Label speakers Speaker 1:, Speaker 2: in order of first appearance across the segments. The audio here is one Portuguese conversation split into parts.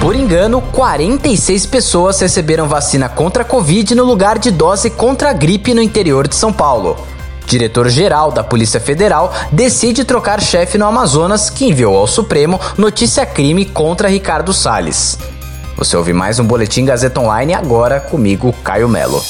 Speaker 1: Por engano, 46 pessoas receberam vacina contra a Covid no lugar de dose contra a gripe no interior de São Paulo. Diretor-geral da Polícia Federal decide trocar chefe no Amazonas, que enviou ao Supremo notícia crime contra Ricardo Salles. Você ouve mais um Boletim Gazeta Online agora comigo, Caio Melo.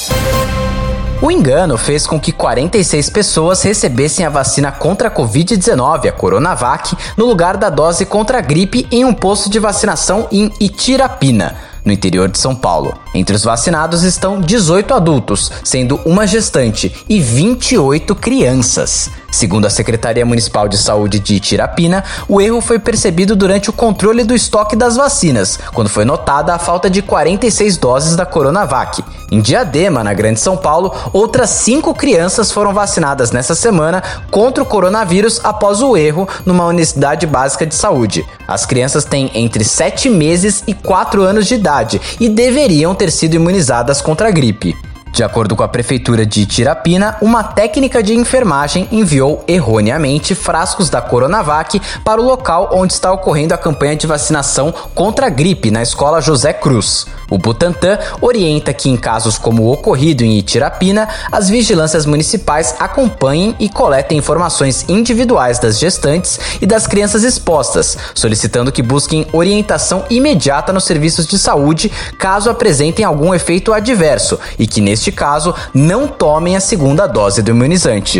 Speaker 1: O engano fez com que 46 pessoas recebessem a vacina contra a Covid-19, a Coronavac, no lugar da dose contra a gripe em um posto de vacinação em Itirapina no interior de São Paulo. Entre os vacinados estão 18 adultos, sendo uma gestante, e 28 crianças. Segundo a Secretaria Municipal de Saúde de Tirapina, o erro foi percebido durante o controle do estoque das vacinas, quando foi notada a falta de 46 doses da Coronavac. Em Diadema, na Grande São Paulo, outras cinco crianças foram vacinadas nessa semana contra o coronavírus após o erro numa unidade básica de saúde. As crianças têm entre 7 meses e 4 anos de idade e deveriam ter sido imunizadas contra a gripe. De acordo com a prefeitura de Tirapina, uma técnica de enfermagem enviou erroneamente frascos da Coronavac para o local onde está ocorrendo a campanha de vacinação contra a gripe na escola José Cruz. O Butantan orienta que, em casos como o ocorrido em Itirapina, as vigilâncias municipais acompanhem e coletem informações individuais das gestantes e das crianças expostas, solicitando que busquem orientação imediata nos serviços de saúde caso apresentem algum efeito adverso e que, neste caso, não tomem a segunda dose do imunizante.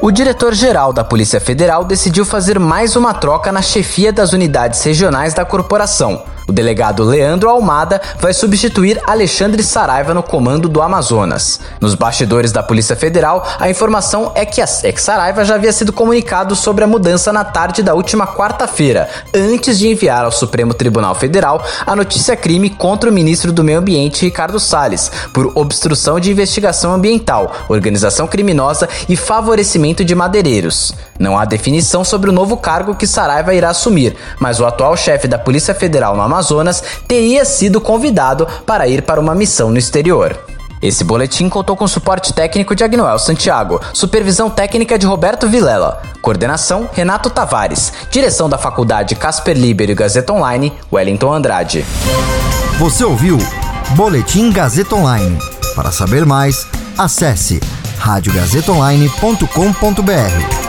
Speaker 1: O diretor-geral da Polícia Federal decidiu fazer mais uma troca na chefia das unidades regionais da corporação. O delegado Leandro Almada vai substituir Alexandre Saraiva no comando do Amazonas. Nos bastidores da Polícia Federal, a informação é que, a, que Saraiva já havia sido comunicado sobre a mudança na tarde da última quarta-feira, antes de enviar ao Supremo Tribunal Federal a notícia crime contra o ministro do Meio Ambiente, Ricardo Salles, por obstrução de investigação ambiental, organização criminosa e favorecimento de madeireiros. Não há definição sobre o novo cargo que Saraiva irá assumir, mas o atual chefe da Polícia Federal no Amazonas teria sido convidado para ir para uma missão no exterior. Esse boletim contou com suporte técnico de Agnoel Santiago, supervisão técnica de Roberto Vilela, coordenação Renato Tavares, direção da Faculdade Casper Liber e Gazeta Online, Wellington Andrade.
Speaker 2: Você ouviu Boletim Gazeta Online. Para saber mais, acesse radiogazetaonline.com.br.